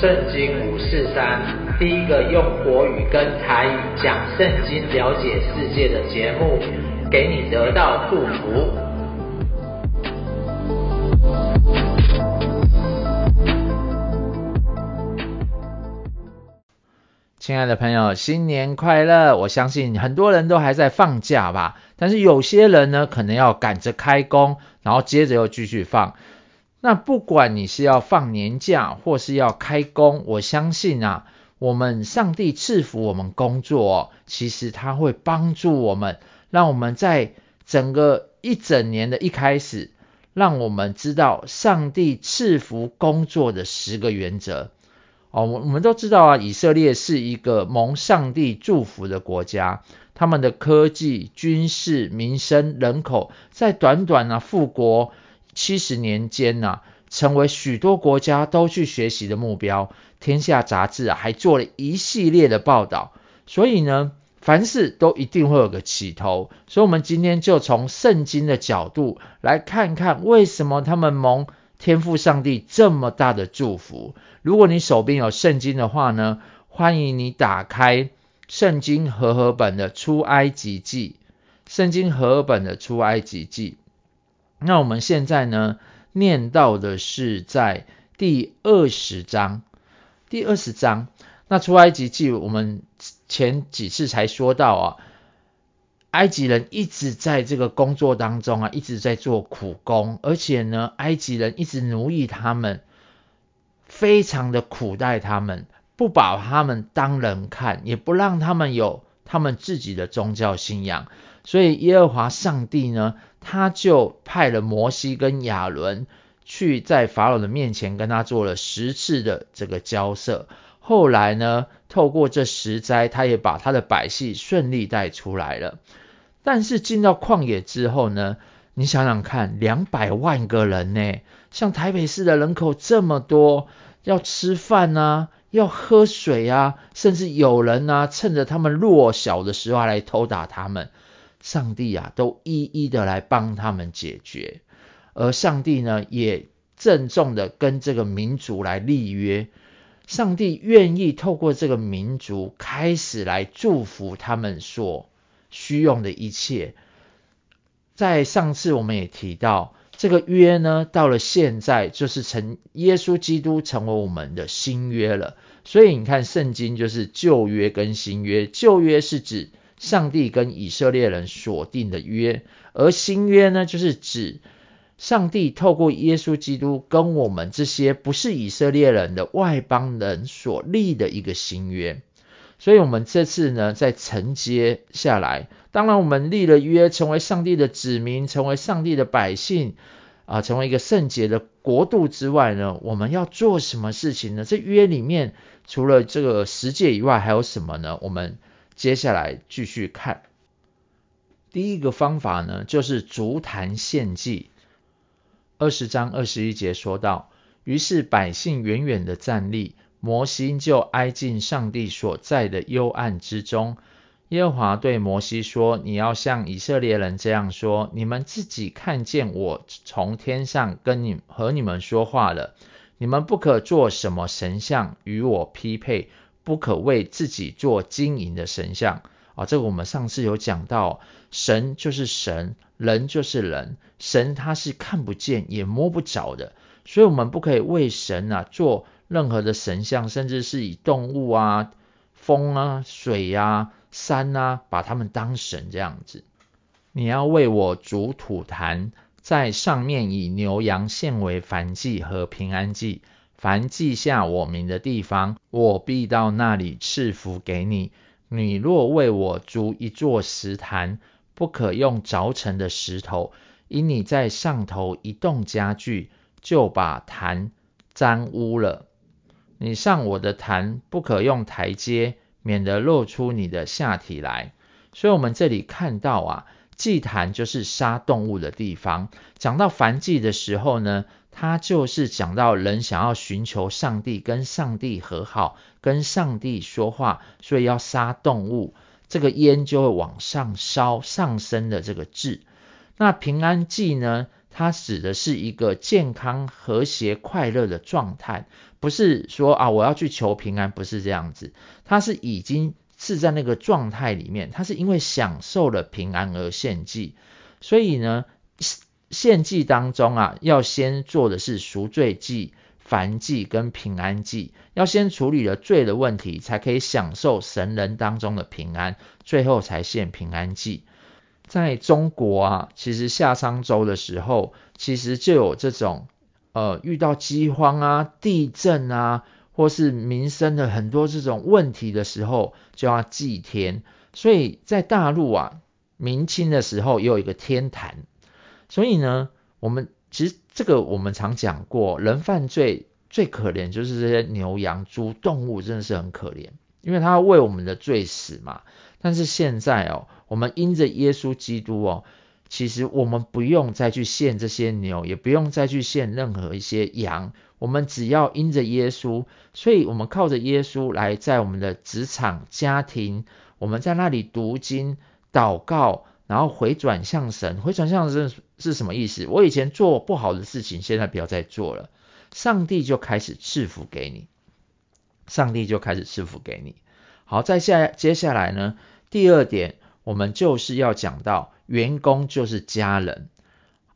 圣经五四三，第一个用国语跟台语讲圣经、了解世界的节目，给你得到祝福。亲爱的朋友，新年快乐！我相信很多人都还在放假吧，但是有些人呢，可能要赶着开工，然后接着又继续放。那不管你是要放年假，或是要开工，我相信啊，我们上帝赐福我们工作，其实他会帮助我们，让我们在整个一整年的一开始，让我们知道上帝赐福工作的十个原则哦。我我们都知道啊，以色列是一个蒙上帝祝福的国家，他们的科技、军事、民生、人口，在短短啊复国。七十年间呐、啊，成为许多国家都去学习的目标。天下杂志啊，还做了一系列的报道。所以呢，凡事都一定会有个起头。所以，我们今天就从圣经的角度来看看，为什么他们蒙天父上帝这么大的祝福。如果你手边有圣经的话呢，欢迎你打开圣经和合本的出埃及记。圣经和合本的出埃及记。那我们现在呢，念到的是在第二十章，第二十章。那出埃及记，我们前几次才说到啊，埃及人一直在这个工作当中啊，一直在做苦工，而且呢，埃及人一直奴役他们，非常的苦待他们，不把他们当人看，也不让他们有他们自己的宗教信仰。所以耶和华上帝呢，他就派了摩西跟亚伦去在法老的面前跟他做了十次的这个交涉。后来呢，透过这十灾，他也把他的百姓顺利带出来了。但是进到旷野之后呢，你想想看，两百万个人呢，像台北市的人口这么多，要吃饭啊，要喝水啊，甚至有人啊，趁着他们弱小的时候来偷打他们。上帝啊，都一一的来帮他们解决，而上帝呢，也郑重的跟这个民族来立约。上帝愿意透过这个民族开始来祝福他们所需用的一切。在上次我们也提到，这个约呢，到了现在就是成耶稣基督成为我们的新约了。所以你看，圣经就是旧约跟新约，旧约是指。上帝跟以色列人所定的约，而新约呢，就是指上帝透过耶稣基督跟我们这些不是以色列人的外邦人所立的一个新约。所以，我们这次呢，再承接下来，当然我们立了约，成为上帝的子民，成为上帝的百姓啊，成为一个圣洁的国度之外呢，我们要做什么事情呢？这约里面除了这个十诫以外，还有什么呢？我们接下来继续看，第一个方法呢，就是足坛献祭。二十章二十一节说到，于是百姓远远的站立，摩西就挨近上帝所在的幽暗之中。耶和华对摩西说：“你要向以色列人这样说：你们自己看见我从天上跟你和你们说话了，你们不可做什么神像与我匹配。”不可为自己做金银的神像啊！这个我们上次有讲到，神就是神，人就是人，神他是看不见也摸不着的，所以我们不可以为神啊做任何的神像，甚至是以动物啊、风啊、水啊、山啊，把他们当神这样子。你要为我筑土坛，在上面以牛羊献为燔祭和平安祭。凡记下我名的地方，我必到那里赐福给你。你若为我筑一座石坛，不可用凿成的石头，因你在上头一动家具，就把坛沾污了。你上我的坛不可用台阶，免得露出你的下体来。所以，我们这里看到啊。祭坛就是杀动物的地方。讲到燔祭的时候呢，它就是讲到人想要寻求上帝，跟上帝和好，跟上帝说话，所以要杀动物，这个烟就会往上烧，上升的这个字。那平安祭呢，它指的是一个健康、和谐、快乐的状态，不是说啊我要去求平安，不是这样子，它是已经是在那个状态里面，他是因为享受了平安而献祭，所以呢，献祭当中啊，要先做的是赎罪祭。燔祭跟平安祭，要先处理了罪的问题，才可以享受神人当中的平安，最后才献平安祭。在中国啊，其实夏商周的时候，其实就有这种呃遇到饥荒啊、地震啊，或是民生的很多这种问题的时候，就要祭天。所以在大陆啊，明清的时候也有一个天坛。所以呢，我们。其实这个我们常讲过，人犯罪最可怜就是这些牛羊猪动物，真的是很可怜，因为他要为我们的罪死嘛。但是现在哦，我们因着耶稣基督哦，其实我们不用再去献这些牛，也不用再去献任何一些羊，我们只要因着耶稣，所以我们靠着耶稣来在我们的职场、家庭，我们在那里读经、祷告。然后回转向神，回转向神是什么意思？我以前做不好的事情，现在不要再做了，上帝就开始赐福给你，上帝就开始赐福给你。好，再下接下来呢，第二点，我们就是要讲到员工就是家人。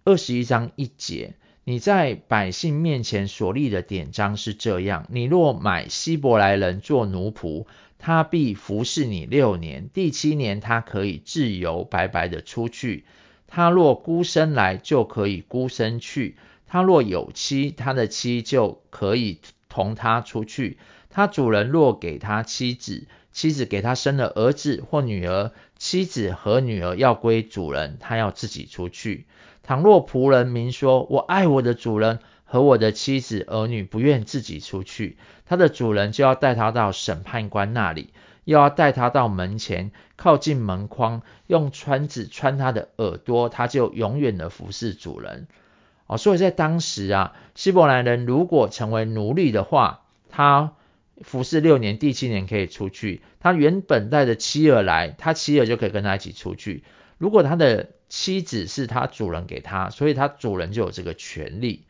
二十一章一节，你在百姓面前所立的典章是这样：你若买希伯来人做奴仆。他必服侍你六年，第七年他可以自由白白的出去。他若孤身来，就可以孤身去；他若有妻，他的妻就可以同他出去。他主人若给他妻子，妻子给他生了儿子或女儿，妻子和女儿要归主人，他要自己出去。倘若仆人明说：“我爱我的主人。”和我的妻子儿女不愿自己出去，他的主人就要带他到审判官那里，又要带他到门前，靠近门框，用穿子穿他的耳朵，他就永远的服侍主人。哦，所以在当时啊，希伯来人如果成为奴隶的话，他服侍六年，第七年可以出去。他原本带着妻儿来，他妻儿就可以跟他一起出去。如果他的妻子是他主人给他，所以他主人就有这个权利。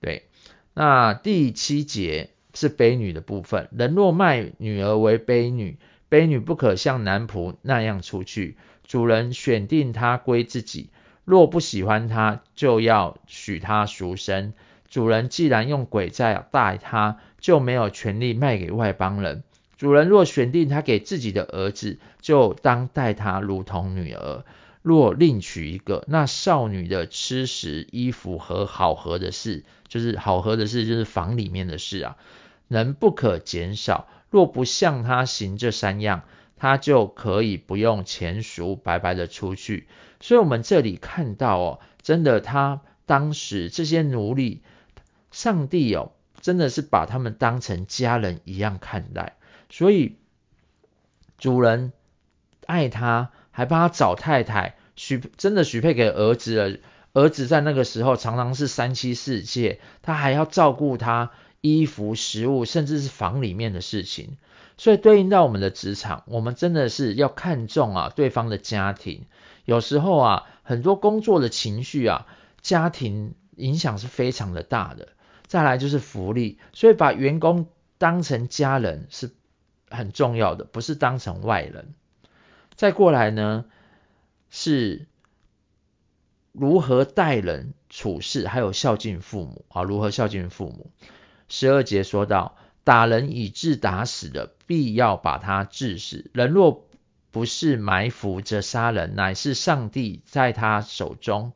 对，那第七节是婢女的部分。人若卖女儿为婢女，婢女不可像男仆那样出去。主人选定她归自己，若不喜欢她，就要许她赎身。主人既然用诡诈待他，就没有权利卖给外邦人。主人若选定他给自己的儿子，就当待他如同女儿。若另娶一个，那少女的吃食、衣服和好合的事，就是好合的事，就是房里面的事啊，人不可减少。若不向他行这三样，他就可以不用钱赎，白白的出去。所以，我们这里看到哦，真的，他当时这些奴隶，上帝哦，真的是把他们当成家人一样看待。所以，主人爱他。还帮他找太太，许真的许配给儿子了。儿子在那个时候常常是三妻四妾，他还要照顾他衣服、食物，甚至是房里面的事情。所以对应到我们的职场，我们真的是要看重啊对方的家庭。有时候啊，很多工作的情绪啊，家庭影响是非常的大的。再来就是福利，所以把员工当成家人是很重要的，不是当成外人。再过来呢，是如何待人处事，还有孝敬父母啊？如何孝敬父母？十二节说到，打人以致打死的，必要把他治死。人若不是埋伏着杀人，乃是上帝在他手中，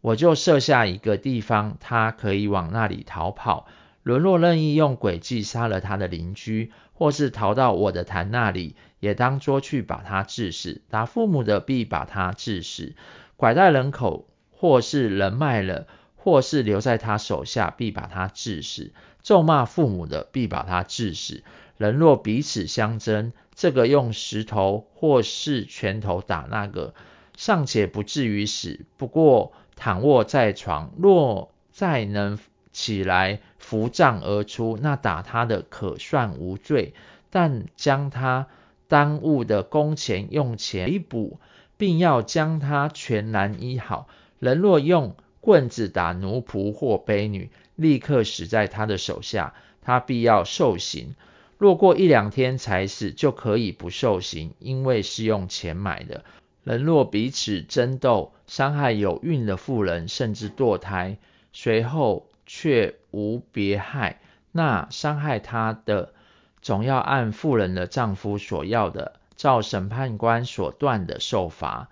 我就设下一个地方，他可以往那里逃跑。人若任意用诡计杀了他的邻居，或是逃到我的坛那里，也当捉去把他治死。打父母的必把他治死；拐带人口，或是人卖了，或是留在他手下，必把他治死。咒骂父母的，必把他治死。人若彼此相争，这个用石头或是拳头打那个，尚且不至于死，不过躺卧在床，若再能起来扶杖而出，那打他的可算无罪。但将他耽误的工钱用钱弥补，并要将他全然医好。人若用棍子打奴仆或婢女，立刻死在他的手下，他必要受刑。若过一两天才死，就可以不受刑，因为是用钱买的。人若彼此争斗，伤害有孕的妇人，甚至堕胎，随后却无别害，那伤害她的，总要按妇人的丈夫所要的，照审判官所断的受罚。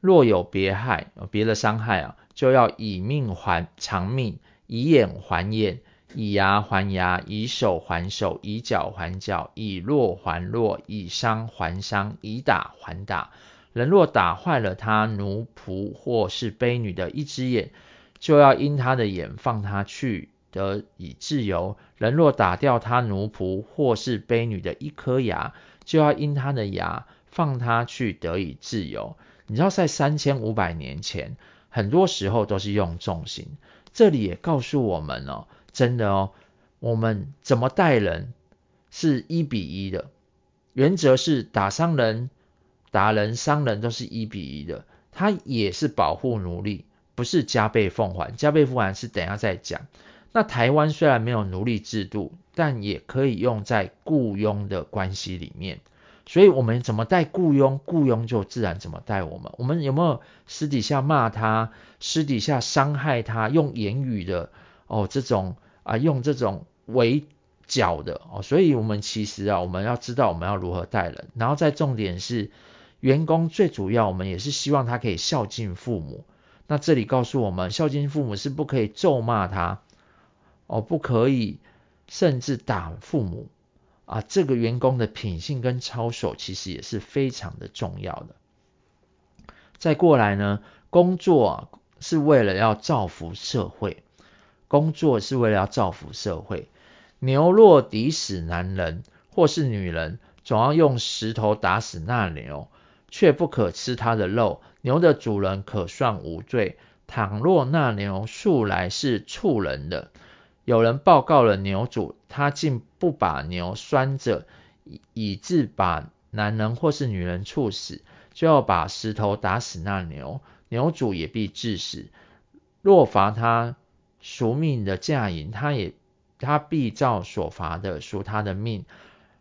若有别害，别的伤害啊，就要以命还偿命，以眼还眼，以牙还牙，以手还手，以脚还脚，以弱还弱，以伤还伤，以打还打。人若打坏了他奴仆或是婢女的一只眼，就要因他的眼放他去，得以自由；人若打掉他奴仆或是婢女的一颗牙，就要因他的牙放他去，得以自由。你知道，在三千五百年前，很多时候都是用重刑。这里也告诉我们哦，真的哦，我们怎么待人是一比一的，原则是打伤人。打人、伤人都是一比一的，他也是保护奴隶，不是加倍奉还。加倍奉还是等下再讲。那台湾虽然没有奴隶制度，但也可以用在雇佣的关系里面。所以，我们怎么待雇佣，雇佣就自然怎么待我们。我们有没有私底下骂他，私底下伤害他，用言语的哦这种啊，用这种围剿的哦。所以，我们其实啊，我们要知道我们要如何待人。然后，再重点是。员工最主要，我们也是希望他可以孝敬父母。那这里告诉我们，孝敬父母是不可以咒骂他，哦，不可以，甚至打父母啊。这个员工的品性跟操守，其实也是非常的重要的。再过来呢，工作，是为了要造福社会，工作是为了要造福社会。牛若抵死男人或是女人，总要用石头打死那牛。却不可吃它的肉，牛的主人可算无罪。倘若那牛素来是畜人的，有人报告了牛主，他竟不把牛拴着，以致把男人或是女人处死，就要把石头打死那牛，牛主也必致死。若罚他赎命的价银，他也他必照所罚的赎他的命。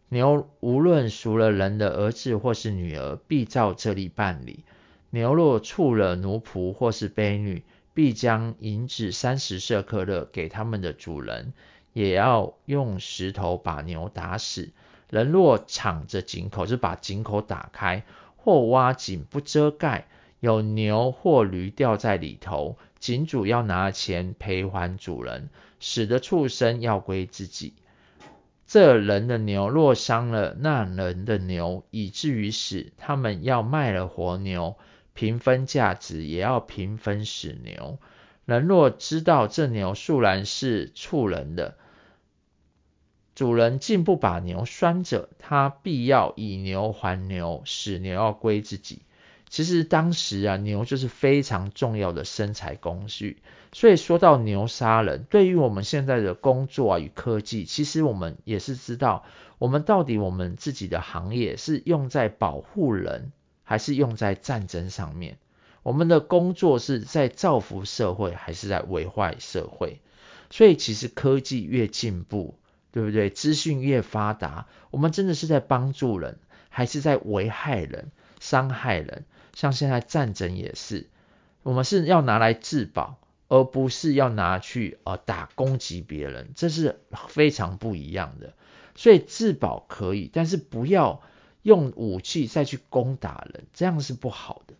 牛无论赎了人的儿子或是女儿，必照这例办理。牛若触了奴仆或是婢女，必将银子三十舍客勒给他们的主人，也要用石头把牛打死。人若敞着井口，就把井口打开，或挖井不遮盖，有牛或驴掉在里头，井主要拿钱赔还主人，死的畜生要归自己。这人的牛若伤了那人的牛，以至于死，他们要卖了活牛，平分价值，也要平分死牛。人若知道这牛素然是畜人的，主人竟不把牛拴着，他必要以牛还牛，死牛要归自己。其实当时啊，牛就是非常重要的生财工具。所以说到牛杀人，对于我们现在的工作啊与科技，其实我们也是知道，我们到底我们自己的行业是用在保护人，还是用在战争上面？我们的工作是在造福社会，还是在危害社会？所以其实科技越进步，对不对？资讯越发达，我们真的是在帮助人，还是在危害人、伤害人？像现在战争也是，我们是要拿来自保，而不是要拿去呃打攻击别人，这是非常不一样的。所以自保可以，但是不要用武器再去攻打人，这样是不好的。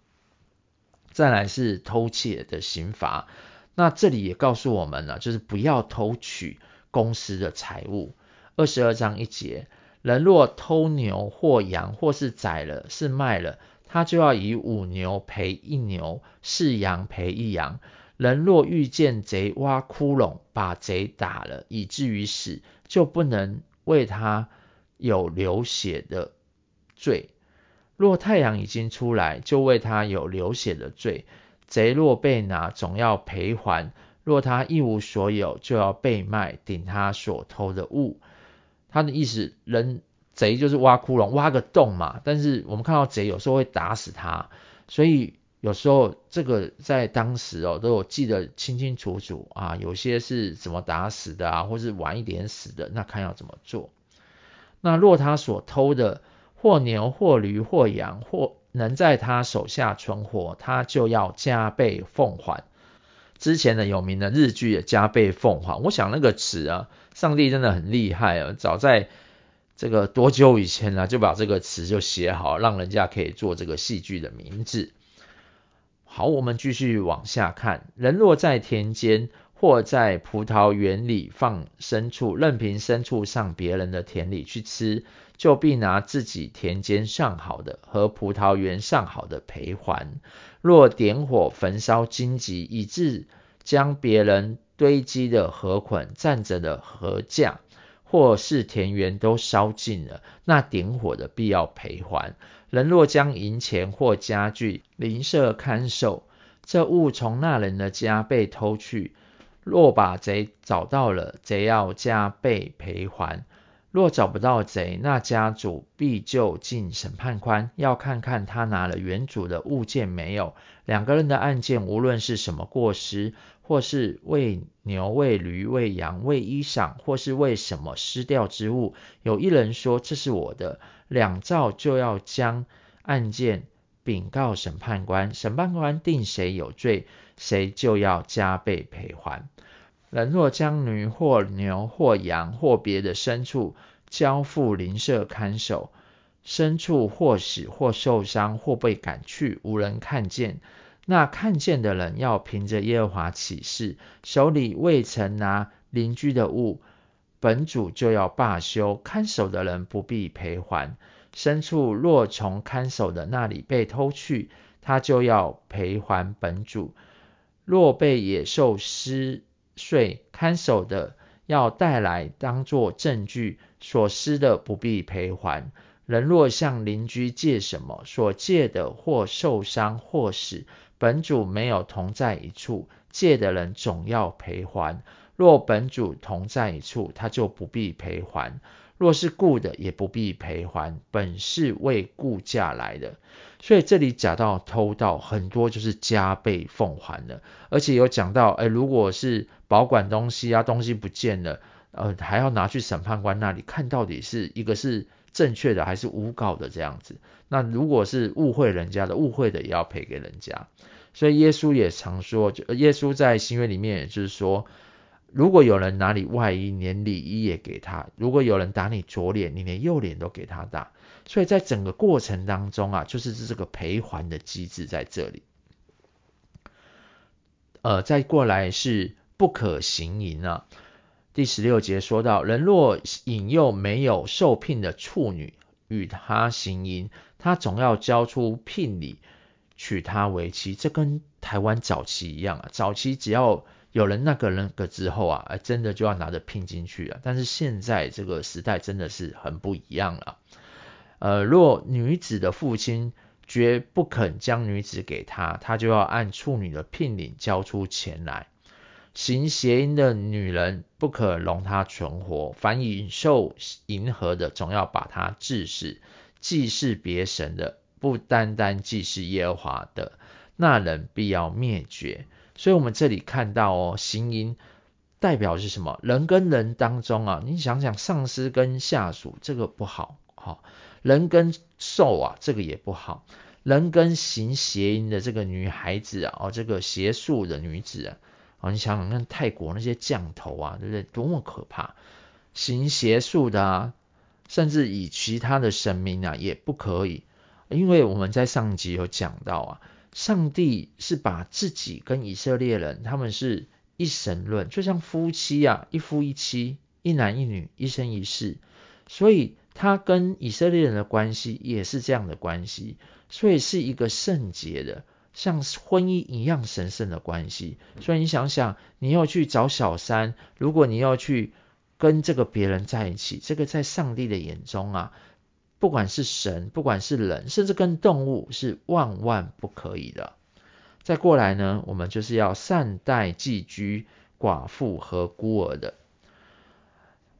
再来是偷窃的刑罚，那这里也告诉我们了，就是不要偷取公司的财物。二十二章一节，人若偷牛或羊，或是宰了，是卖了。他就要以五牛赔一牛，四羊赔一羊。人若遇见贼挖窟窿，把贼打了，以至于死，就不能为他有流血的罪。若太阳已经出来，就为他有流血的罪。贼若被拿，总要赔还。若他一无所有，就要被卖，顶他所偷的物。他的意思，人。贼就是挖窟窿，挖个洞嘛。但是我们看到贼有时候会打死他，所以有时候这个在当时哦，都有记得清清楚楚啊，有些是怎么打死的啊，或是晚一点死的，那看要怎么做。那若他所偷的或牛或驴或羊，或能在他手下存活，他就要加倍奉还。之前的有名的日剧也加倍奉还，我想那个词啊，上帝真的很厉害啊，早在这个多久以前呢，就把这个词就写好，让人家可以做这个戏剧的名字。好，我们继续往下看。人若在田间或在葡萄园里放牲畜，任凭牲畜上别人的田里去吃，就必拿自己田间上好的和葡萄园上好的赔还。若点火焚烧荆棘，以致将别人堆积的禾捆、站着的禾架，或是田园都烧尽了，那点火的必要赔还。人若将银钱或家具邻舍看守，这物从那人的家被偷去，若把贼找到了，贼要加倍赔还。若找不到贼，那家主必就近审判官，要看看他拿了原主的物件没有。两个人的案件，无论是什么过失，或是喂牛、喂驴、喂羊、为衣裳，或是为什么失掉之物，有一人说这是我的。两造就要将案件禀告审判官，审判官定谁有罪，谁就要加倍赔还。人若将驴或牛或羊或别的牲畜交付邻舍看守，牲畜或死或受伤或被赶去，无人看见，那看见的人要凭着耶和华起誓，手里未曾拿邻居的物。本主就要罢休，看守的人不必赔还。牲畜若从看守的那里被偷去，他就要赔还本主。若被野兽撕碎，看守的要带来当作证据，所撕的不必赔还。人若向邻居借什么，所借的或受伤或死，本主没有同在一处，借的人总要赔还。若本主同在一处，他就不必赔还；若是雇的，也不必赔还，本是为雇价来的。所以这里讲到偷盗，很多就是加倍奉还的，而且有讲到，哎，如果是保管东西啊，东西不见了，呃，还要拿去审判官那里看到底是一个是正确的还是诬告的这样子。那如果是误会人家的，误会的也要赔给人家。所以耶稣也常说，就耶稣在新约里面，也就是说。如果有人拿你外衣，连里衣也给他；如果有人打你左脸，你连右脸都给他打。所以在整个过程当中啊，就是这个赔还的机制在这里。呃，再过来是不可行淫啊。第十六节说到，人若引诱没有受聘的处女与他行淫，他总要交出聘礼，娶她为妻。这跟台湾早期一样啊，早期只要有人那个人个之后啊，真的就要拿着聘金去了。但是现在这个时代真的是很不一样了。呃，若女子的父亲绝不肯将女子给他，他就要按处女的聘礼交出钱来。行邪淫的女人不可容她存活，凡引受淫河的，总要把她治死。祭祀别神的，不单单祭祀耶和华的，那人必要灭绝。所以，我们这里看到哦，行淫代表是什么？人跟人当中啊，你想想，上司跟下属这个不好，好，人跟兽啊，这个也不好，人跟行邪淫的这个女孩子啊，哦，这个邪术的女子啊，哦，你想想看，泰国那些降头啊，对不对？多么可怕！行邪术的啊，甚至以其他的神明啊，也不可以，因为我们在上集有讲到啊。上帝是把自己跟以色列人，他们是一神论，就像夫妻啊，一夫一妻，一男一女，一生一世，所以他跟以色列人的关系也是这样的关系，所以是一个圣洁的，像婚姻一样神圣的关系。所以你想想，你要去找小三，如果你要去跟这个别人在一起，这个在上帝的眼中啊。不管是神，不管是人，甚至跟动物，是万万不可以的。再过来呢，我们就是要善待寄居、寡妇和孤儿的，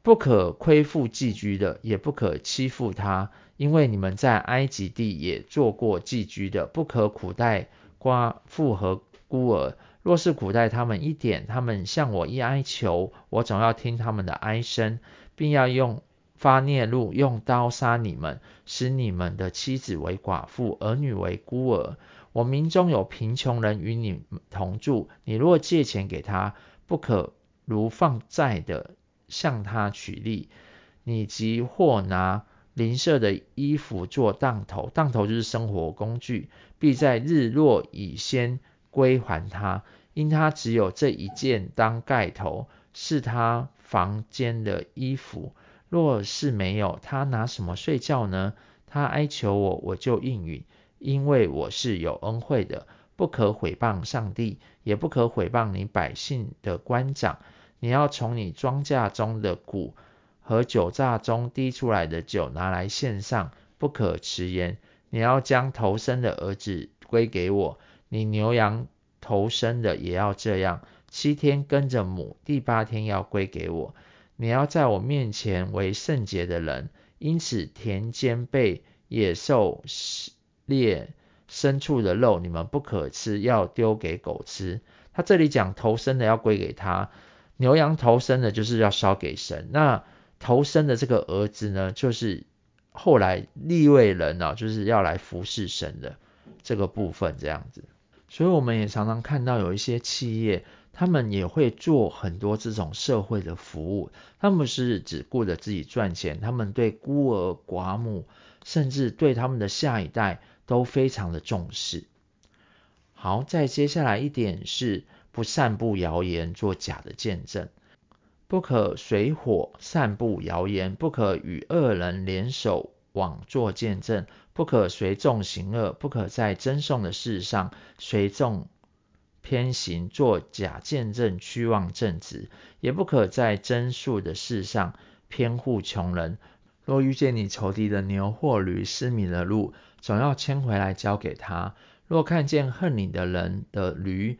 不可亏负寄居的，也不可欺负他，因为你们在埃及地也做过寄居的，不可苦待寡妇和孤儿。若是苦待他们一点，他们向我一哀求，我总要听他们的哀声，并要用发孽怒，用刀杀你们，使你们的妻子为寡妇，儿女为孤儿。我民中有贫穷人与你同住，你若借钱给他，不可如放债的向他取利。你即或拿邻舍的衣服做当头，当头就是生活工具，必在日落以先归还他，因他只有这一件当盖头，是他房间的衣服。若是没有，他拿什么睡觉呢？他哀求我，我就应允，因为我是有恩惠的。不可毁谤上帝，也不可毁谤你百姓的官长。你要从你庄稼中的谷和酒榨中滴出来的酒拿来献上，不可迟延。你要将头生的儿子归给我，你牛羊头生的也要这样，七天跟着母，第八天要归给我。你要在我面前为圣洁的人，因此田间被野兽猎牲畜的肉，你们不可吃，要丢给狗吃。他这里讲头生的要归给他，牛羊头生的就是要烧给神。那投生的这个儿子呢，就是后来立位人啊，就是要来服侍神的这个部分这样子。所以我们也常常看到有一些企业。他们也会做很多这种社会的服务，他们是只顾着自己赚钱，他们对孤儿寡母，甚至对他们的下一代都非常的重视。好，再接下来一点是不散布谣言，做假的见证，不可随火散布谣言，不可与恶人联手妄作见证，不可随众行恶，不可在争讼的事上随众。偏行作假见证，屈枉正直，也不可在争诉的事上偏护穷人。若遇见你仇敌的牛或驴失迷了路，总要牵回来交给他。若看见恨你的人的驴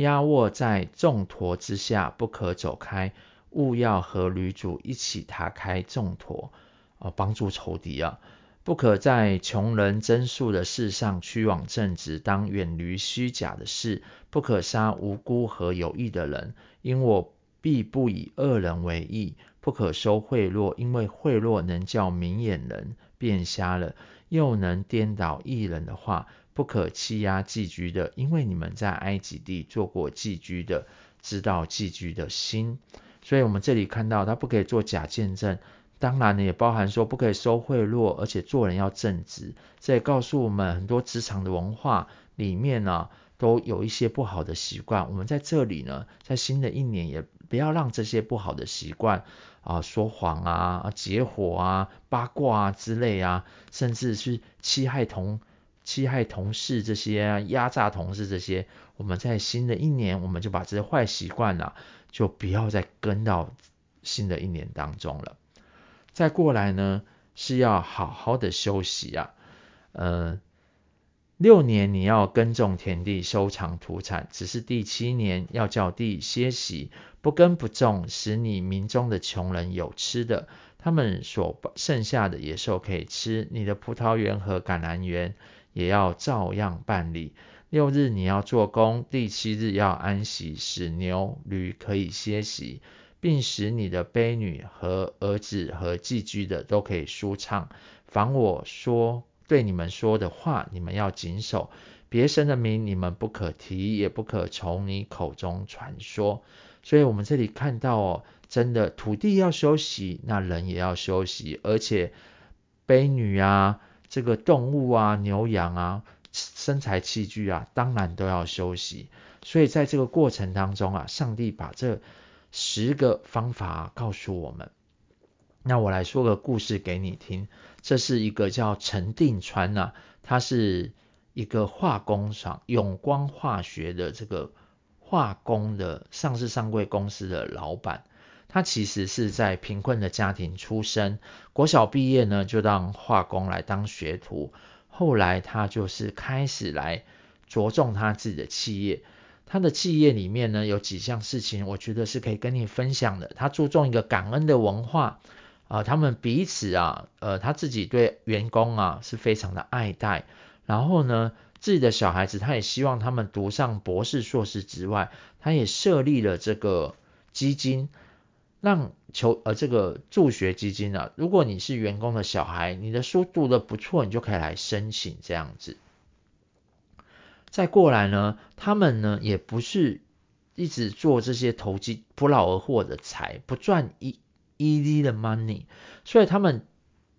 压卧在众驮之下，不可走开，务要和驴主一起踏开众驮，哦，帮助仇敌啊。不可在穷人争诉的事上屈枉正直，当远离虚假的事。不可杀无辜和有义的人，因我必不以恶人为义。不可收贿赂，因为贿赂能叫明眼人变瞎了，又能颠倒艺人的话。不可欺压寄居的，因为你们在埃及地做过寄居的，知道寄居的心。所以，我们这里看到他不可以做假见证。当然呢，也包含说不可以收贿赂，而且做人要正直。这也告诉我们很多职场的文化里面呢、啊，都有一些不好的习惯。我们在这里呢，在新的一年也不要让这些不好的习惯啊，说谎啊、结伙啊、八卦啊之类啊，甚至是欺害同欺害同事这些啊，压榨同事这些，我们在新的一年，我们就把这些坏习惯呢，就不要再跟到新的一年当中了。再过来呢，是要好好的休息啊，呃，六年你要耕种田地，收藏土产，只是第七年要叫地歇息，不耕不种，使你民中的穷人有吃的，他们所剩下的野兽可以吃，你的葡萄园和橄榄园也要照样办理。六日你要做工，第七日要安息，使牛驴可以歇息。并使你的婢女和儿子和寄居的都可以舒畅。凡我说对你们说的话，你们要谨守。别神的名你们不可提，也不可从你口中传说。所以，我们这里看到哦，真的土地要休息，那人也要休息，而且婢女啊，这个动物啊，牛羊啊，生财器具啊，当然都要休息。所以，在这个过程当中啊，上帝把这十个方法告诉我们，那我来说个故事给你听。这是一个叫陈定川、啊，他是一个化工厂永光化学的这个化工的上市上柜公司的老板。他其实是在贫困的家庭出身，国小毕业呢就当化工来当学徒，后来他就是开始来着重他自己的企业。他的企业里面呢，有几项事情，我觉得是可以跟你分享的。他注重一个感恩的文化啊、呃，他们彼此啊，呃，他自己对员工啊是非常的爱戴。然后呢，自己的小孩子，他也希望他们读上博士、硕士之外，他也设立了这个基金，让求呃这个助学基金啊，如果你是员工的小孩，你的书读得不错，你就可以来申请这样子。再过来呢，他们呢也不是一直做这些投机不劳而获的财，不赚一 easy 的 money，所以他们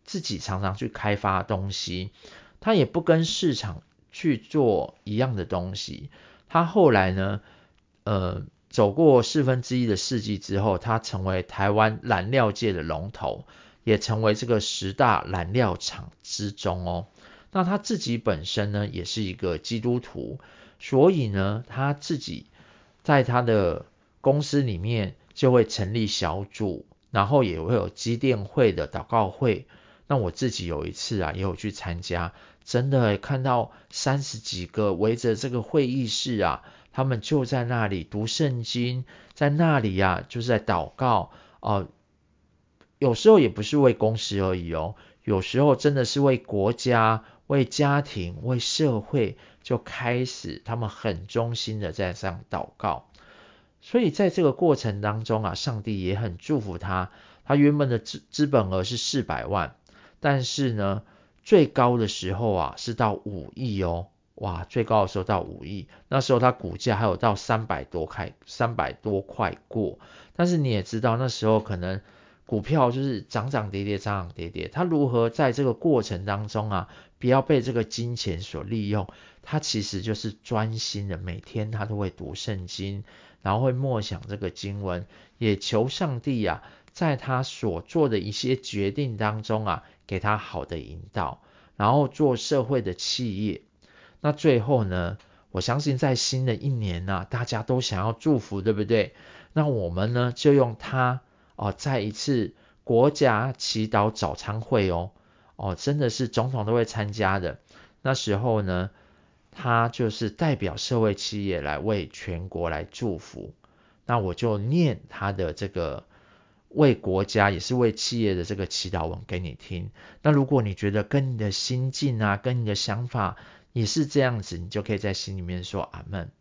自己常常去开发东西，他也不跟市场去做一样的东西。他后来呢，呃，走过四分之一的世纪之后，他成为台湾染料界的龙头，也成为这个十大染料厂之中哦。那他自己本身呢，也是一个基督徒，所以呢，他自己在他的公司里面就会成立小组，然后也会有基甸会的祷告会。那我自己有一次啊，也有去参加，真的看到三十几个围着这个会议室啊，他们就在那里读圣经，在那里呀、就是在祷告哦、有时候也不是为公司而已哦，有时候真的是为国家。为家庭、为社会，就开始他们很忠心的在上祷告。所以在这个过程当中啊，上帝也很祝福他。他原本的资资本额是四百万，但是呢，最高的时候啊是到五亿哦，哇，最高的时候到五亿。那时候他股价还有到三百多块，三百多块过。但是你也知道，那时候可能。股票就是涨涨跌跌，涨涨跌跌。他如何在这个过程当中啊，不要被这个金钱所利用？他其实就是专心的，每天他都会读圣经，然后会默想这个经文，也求上帝啊，在他所做的一些决定当中啊，给他好的引导，然后做社会的企业。那最后呢，我相信在新的一年呢、大家都想要祝福，对不对？那我们呢，就用他。哦，在一次国家祈祷早餐会哦，哦，真的是总统都会参加的。那时候呢，他就是代表社会企业来为全国来祝福。那我就念他的这个为国家也是为企业的这个祈祷文给你听。那如果你觉得跟你的心境啊，跟你的想法也是这样子，你就可以在心里面说阿门。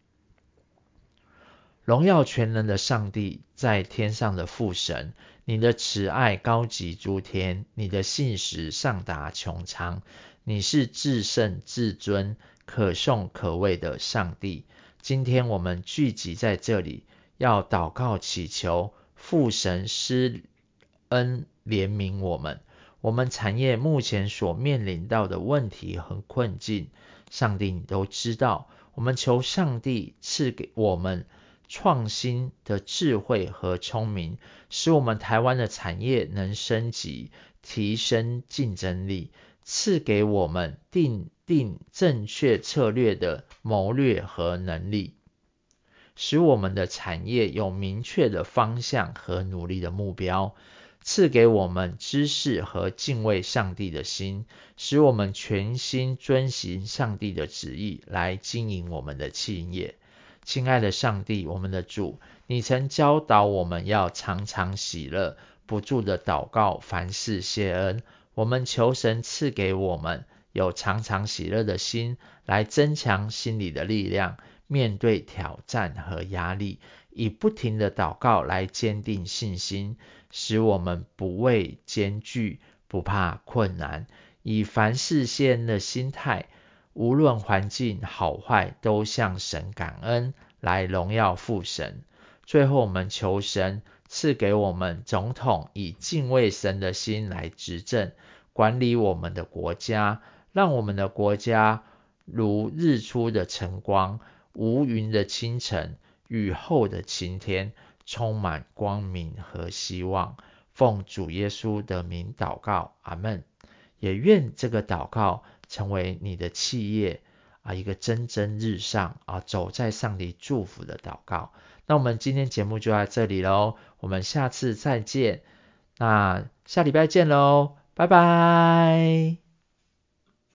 荣耀全能的上帝，在天上的父神，你的慈爱高及诸天，你的信实上达穹苍，你是至圣至尊、可颂可畏的上帝。今天我们聚集在这里，要祷告祈求父神施恩怜悯我们。我们产业目前所面临到的问题和困境，上帝你都知道。我们求上帝赐给我们。创新的智慧和聪明，使我们台湾的产业能升级、提升竞争力；赐给我们定定正确策略的谋略和能力，使我们的产业有明确的方向和努力的目标；赐给我们知识和敬畏上帝的心，使我们全心遵行上帝的旨意来经营我们的企业。亲爱的上帝，我们的主，你曾教导我们要常常喜乐，不住的祷告，凡事谢恩。我们求神赐给我们有常常喜乐的心，来增强心里的力量，面对挑战和压力，以不停的祷告来坚定信心，使我们不畏艰巨，不怕困难，以凡事谢恩的心态。无论环境好坏，都向神感恩，来荣耀父神。最后，我们求神赐给我们总统以敬畏神的心来执政，管理我们的国家，让我们的国家如日出的晨光，无云的清晨，雨后的晴天，充满光明和希望。奉主耶稣的名祷告，阿门。也愿这个祷告。成为你的企业啊，一个蒸蒸日上啊，走在上帝祝福的祷告。那我们今天节目就到这里喽，我们下次再见。那下礼拜见喽，拜拜。